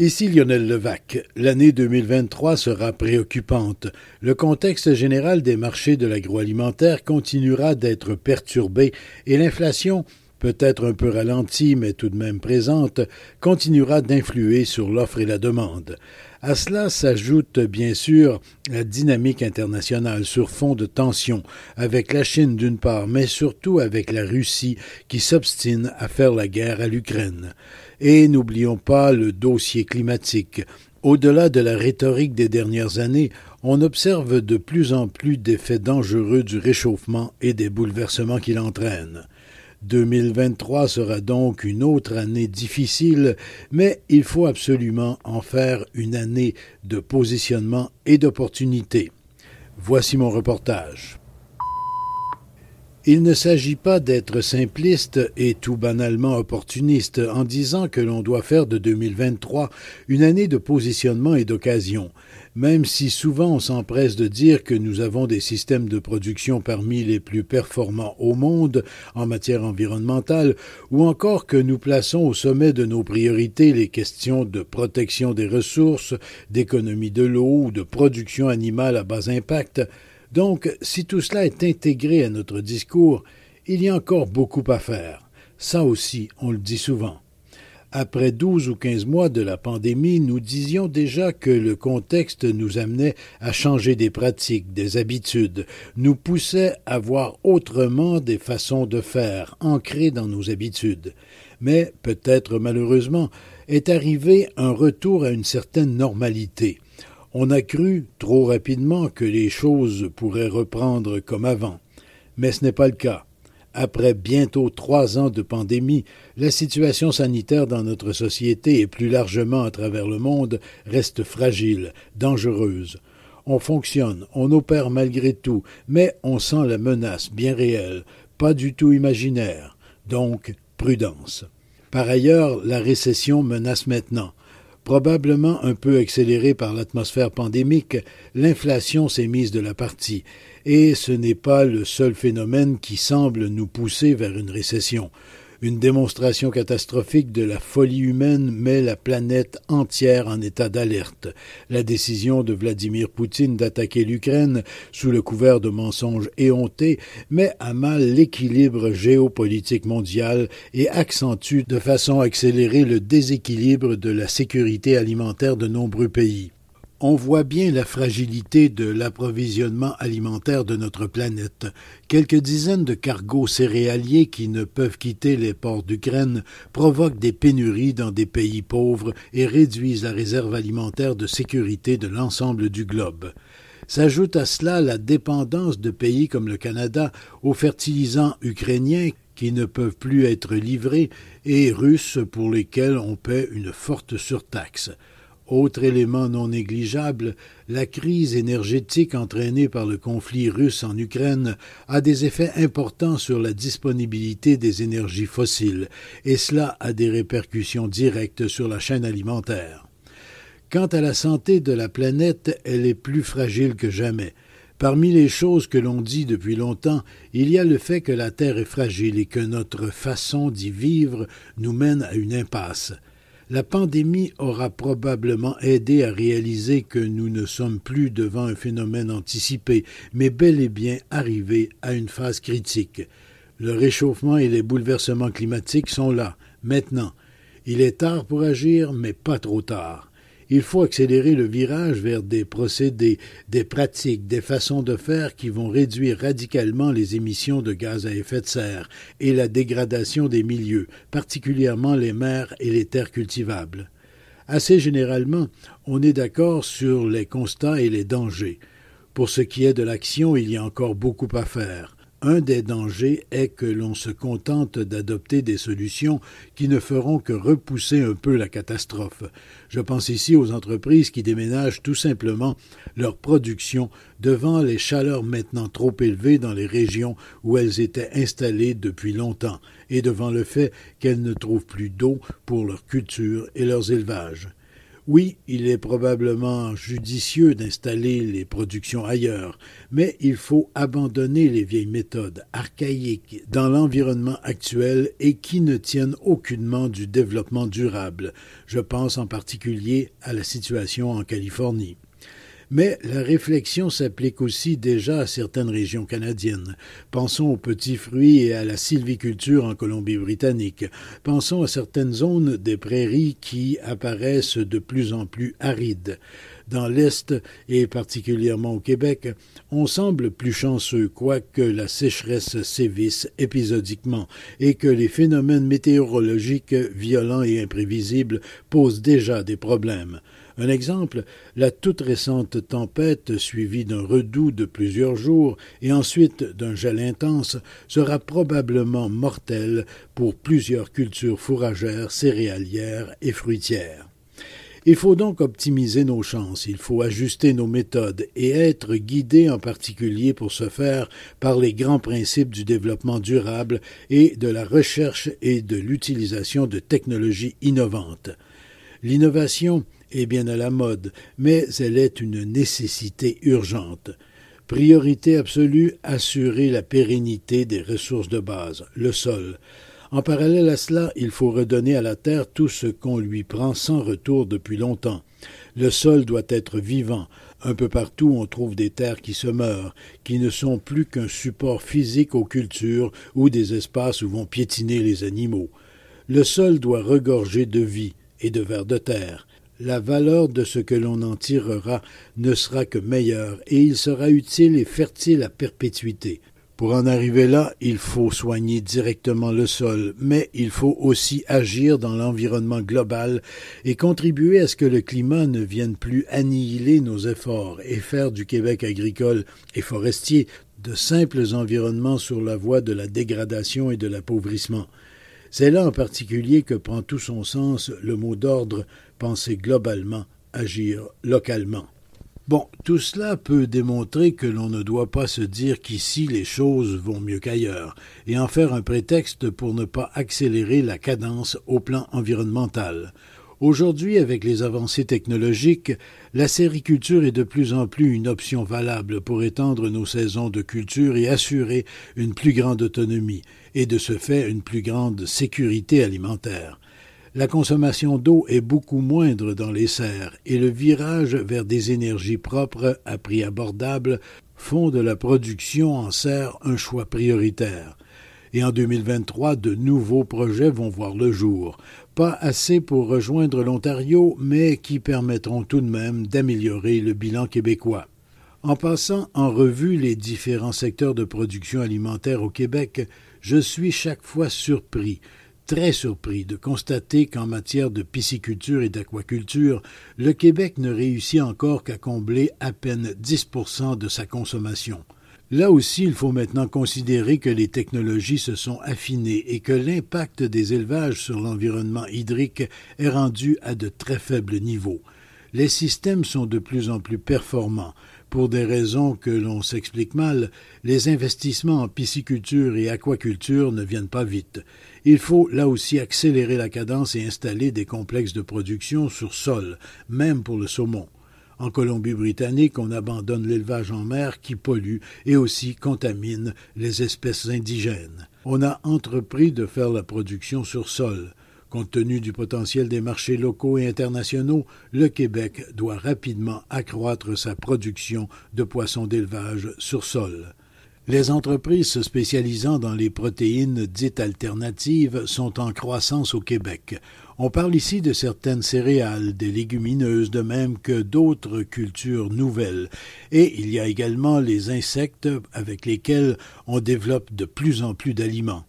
Ici Lionel Levac. L'année 2023 sera préoccupante. Le contexte général des marchés de l'agroalimentaire continuera d'être perturbé et l'inflation, peut-être un peu ralentie mais tout de même présente, continuera d'influer sur l'offre et la demande. À cela s'ajoute bien sûr la dynamique internationale sur fond de tension avec la Chine d'une part, mais surtout avec la Russie qui s'obstine à faire la guerre à l'Ukraine. Et n'oublions pas le dossier climatique. Au-delà de la rhétorique des dernières années, on observe de plus en plus d'effets dangereux du réchauffement et des bouleversements qu'il entraîne. 2023 sera donc une autre année difficile, mais il faut absolument en faire une année de positionnement et d'opportunité. Voici mon reportage. Il ne s'agit pas d'être simpliste et tout banalement opportuniste en disant que l'on doit faire de 2023 une année de positionnement et d'occasion, même si souvent on s'empresse de dire que nous avons des systèmes de production parmi les plus performants au monde en matière environnementale, ou encore que nous plaçons au sommet de nos priorités les questions de protection des ressources, d'économie de l'eau ou de production animale à bas impact, donc, si tout cela est intégré à notre discours, il y a encore beaucoup à faire. Ça aussi, on le dit souvent. Après douze ou quinze mois de la pandémie, nous disions déjà que le contexte nous amenait à changer des pratiques, des habitudes, nous poussait à voir autrement des façons de faire ancrées dans nos habitudes. Mais, peut-être malheureusement, est arrivé un retour à une certaine normalité. On a cru trop rapidement que les choses pourraient reprendre comme avant, mais ce n'est pas le cas. Après bientôt trois ans de pandémie, la situation sanitaire dans notre société et plus largement à travers le monde reste fragile, dangereuse. On fonctionne, on opère malgré tout, mais on sent la menace bien réelle, pas du tout imaginaire. Donc, prudence. Par ailleurs, la récession menace maintenant. Probablement un peu accélérée par l'atmosphère pandémique, l'inflation s'est mise de la partie, et ce n'est pas le seul phénomène qui semble nous pousser vers une récession. Une démonstration catastrophique de la folie humaine met la planète entière en état d'alerte. La décision de Vladimir Poutine d'attaquer l'Ukraine sous le couvert de mensonges éhontés met à mal l'équilibre géopolitique mondial et accentue de façon accélérée le déséquilibre de la sécurité alimentaire de nombreux pays on voit bien la fragilité de l'approvisionnement alimentaire de notre planète. Quelques dizaines de cargos céréaliers qui ne peuvent quitter les ports d'Ukraine provoquent des pénuries dans des pays pauvres et réduisent la réserve alimentaire de sécurité de l'ensemble du globe. S'ajoute à cela la dépendance de pays comme le Canada aux fertilisants ukrainiens qui ne peuvent plus être livrés et russes pour lesquels on paie une forte surtaxe. Autre élément non négligeable, la crise énergétique entraînée par le conflit russe en Ukraine a des effets importants sur la disponibilité des énergies fossiles, et cela a des répercussions directes sur la chaîne alimentaire. Quant à la santé de la planète, elle est plus fragile que jamais. Parmi les choses que l'on dit depuis longtemps, il y a le fait que la Terre est fragile et que notre façon d'y vivre nous mène à une impasse. La pandémie aura probablement aidé à réaliser que nous ne sommes plus devant un phénomène anticipé, mais bel et bien arrivé à une phase critique. Le réchauffement et les bouleversements climatiques sont là, maintenant. Il est tard pour agir, mais pas trop tard. Il faut accélérer le virage vers des procédés, des pratiques, des façons de faire qui vont réduire radicalement les émissions de gaz à effet de serre et la dégradation des milieux, particulièrement les mers et les terres cultivables. Assez généralement, on est d'accord sur les constats et les dangers. Pour ce qui est de l'action, il y a encore beaucoup à faire. Un des dangers est que l'on se contente d'adopter des solutions qui ne feront que repousser un peu la catastrophe. Je pense ici aux entreprises qui déménagent tout simplement leur production devant les chaleurs maintenant trop élevées dans les régions où elles étaient installées depuis longtemps et devant le fait qu'elles ne trouvent plus d'eau pour leur culture et leurs élevages. Oui, il est probablement judicieux d'installer les productions ailleurs, mais il faut abandonner les vieilles méthodes archaïques dans l'environnement actuel et qui ne tiennent aucunement du développement durable. Je pense en particulier à la situation en Californie. Mais la réflexion s'applique aussi déjà à certaines régions canadiennes. Pensons aux petits fruits et à la sylviculture en Colombie-Britannique. Pensons à certaines zones des prairies qui apparaissent de plus en plus arides. Dans l'Est, et particulièrement au Québec, on semble plus chanceux, quoique la sécheresse sévisse épisodiquement et que les phénomènes météorologiques violents et imprévisibles posent déjà des problèmes. Un exemple, la toute récente tempête suivie d'un redout de plusieurs jours et ensuite d'un gel intense sera probablement mortelle pour plusieurs cultures fourragères, céréalières et fruitières. Il faut donc optimiser nos chances, il faut ajuster nos méthodes et être guidé en particulier pour ce faire par les grands principes du développement durable et de la recherche et de l'utilisation de technologies innovantes. L'innovation est bien à la mode, mais elle est une nécessité urgente. Priorité absolue, assurer la pérennité des ressources de base, le sol. En parallèle à cela, il faut redonner à la terre tout ce qu'on lui prend sans retour depuis longtemps. Le sol doit être vivant. Un peu partout on trouve des terres qui se meurent, qui ne sont plus qu'un support physique aux cultures ou des espaces où vont piétiner les animaux. Le sol doit regorger de vie et de vers de terre la valeur de ce que l'on en tirera ne sera que meilleure, et il sera utile et fertile à perpétuité. Pour en arriver là, il faut soigner directement le sol, mais il faut aussi agir dans l'environnement global et contribuer à ce que le climat ne vienne plus annihiler nos efforts et faire du Québec agricole et forestier de simples environnements sur la voie de la dégradation et de l'appauvrissement. C'est là en particulier que prend tout son sens le mot d'ordre penser globalement, agir localement. Bon, tout cela peut démontrer que l'on ne doit pas se dire qu'ici les choses vont mieux qu'ailleurs, et en faire un prétexte pour ne pas accélérer la cadence au plan environnemental. Aujourd'hui, avec les avancées technologiques, la sériculture est de plus en plus une option valable pour étendre nos saisons de culture et assurer une plus grande autonomie, et de ce fait une plus grande sécurité alimentaire. La consommation d'eau est beaucoup moindre dans les serres et le virage vers des énergies propres à prix abordable font de la production en serre un choix prioritaire. Et en 2023, de nouveaux projets vont voir le jour. Pas assez pour rejoindre l'Ontario, mais qui permettront tout de même d'améliorer le bilan québécois. En passant en revue les différents secteurs de production alimentaire au Québec, je suis chaque fois surpris, très surpris de constater qu'en matière de pisciculture et d'aquaculture, le Québec ne réussit encore qu'à combler à peine 10% de sa consommation. Là aussi, il faut maintenant considérer que les technologies se sont affinées et que l'impact des élevages sur l'environnement hydrique est rendu à de très faibles niveaux. Les systèmes sont de plus en plus performants, pour des raisons que l'on s'explique mal, les investissements en pisciculture et aquaculture ne viennent pas vite. Il faut là aussi accélérer la cadence et installer des complexes de production sur sol, même pour le saumon. En Colombie-Britannique, on abandonne l'élevage en mer qui pollue et aussi contamine les espèces indigènes. On a entrepris de faire la production sur sol. Compte tenu du potentiel des marchés locaux et internationaux, le Québec doit rapidement accroître sa production de poissons d'élevage sur sol. Les entreprises se spécialisant dans les protéines dites alternatives sont en croissance au Québec. On parle ici de certaines céréales, des légumineuses, de même que d'autres cultures nouvelles. Et il y a également les insectes avec lesquels on développe de plus en plus d'aliments.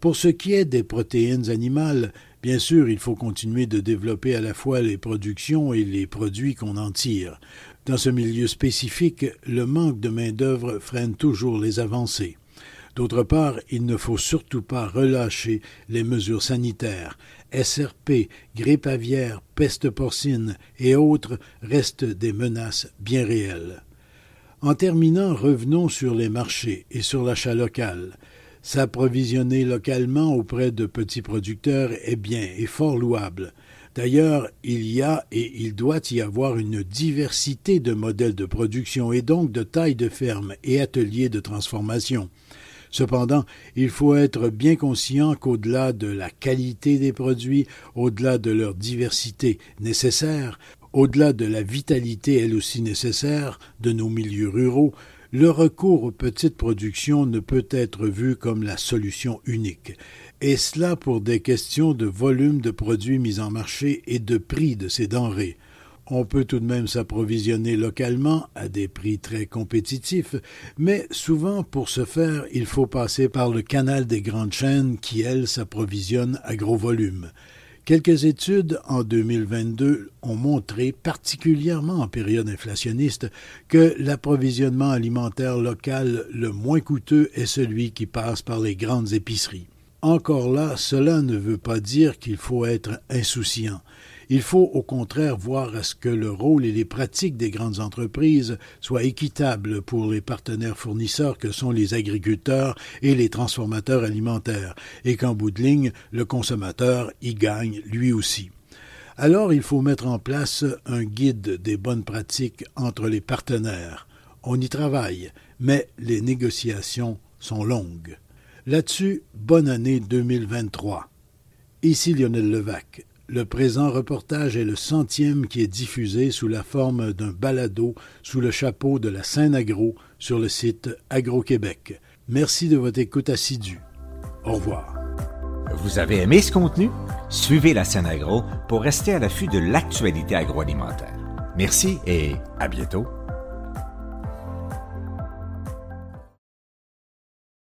Pour ce qui est des protéines animales, bien sûr, il faut continuer de développer à la fois les productions et les produits qu'on en tire. Dans ce milieu spécifique, le manque de main-d'œuvre freine toujours les avancées. D'autre part, il ne faut surtout pas relâcher les mesures sanitaires. SRP, grippe aviaire, peste porcine et autres restent des menaces bien réelles. En terminant, revenons sur les marchés et sur l'achat local. S'approvisionner localement auprès de petits producteurs est bien et fort louable. D'ailleurs, il y a et il doit y avoir une diversité de modèles de production et donc de tailles de fermes et ateliers de transformation. Cependant, il faut être bien conscient qu'au-delà de la qualité des produits, au-delà de leur diversité nécessaire, au-delà de la vitalité elle aussi nécessaire de nos milieux ruraux, le recours aux petites productions ne peut être vu comme la solution unique, et cela pour des questions de volume de produits mis en marché et de prix de ces denrées. On peut tout de même s'approvisionner localement à des prix très compétitifs, mais souvent pour ce faire, il faut passer par le canal des grandes chaînes qui, elles, s'approvisionnent à gros volume. Quelques études en 2022 ont montré, particulièrement en période inflationniste, que l'approvisionnement alimentaire local le moins coûteux est celui qui passe par les grandes épiceries. Encore là, cela ne veut pas dire qu'il faut être insouciant. Il faut au contraire voir à ce que le rôle et les pratiques des grandes entreprises soient équitables pour les partenaires fournisseurs que sont les agriculteurs et les transformateurs alimentaires, et qu'en bout de ligne, le consommateur y gagne lui aussi. Alors il faut mettre en place un guide des bonnes pratiques entre les partenaires. On y travaille, mais les négociations sont longues. Là-dessus, bonne année 2023. Ici Lionel Levac. Le présent reportage est le centième qui est diffusé sous la forme d'un balado sous le chapeau de la scène agro sur le site Agro-Québec. Merci de votre écoute assidue. Au revoir. Vous avez aimé ce contenu? Suivez la scène agro pour rester à l'affût de l'actualité agroalimentaire. Merci et à bientôt.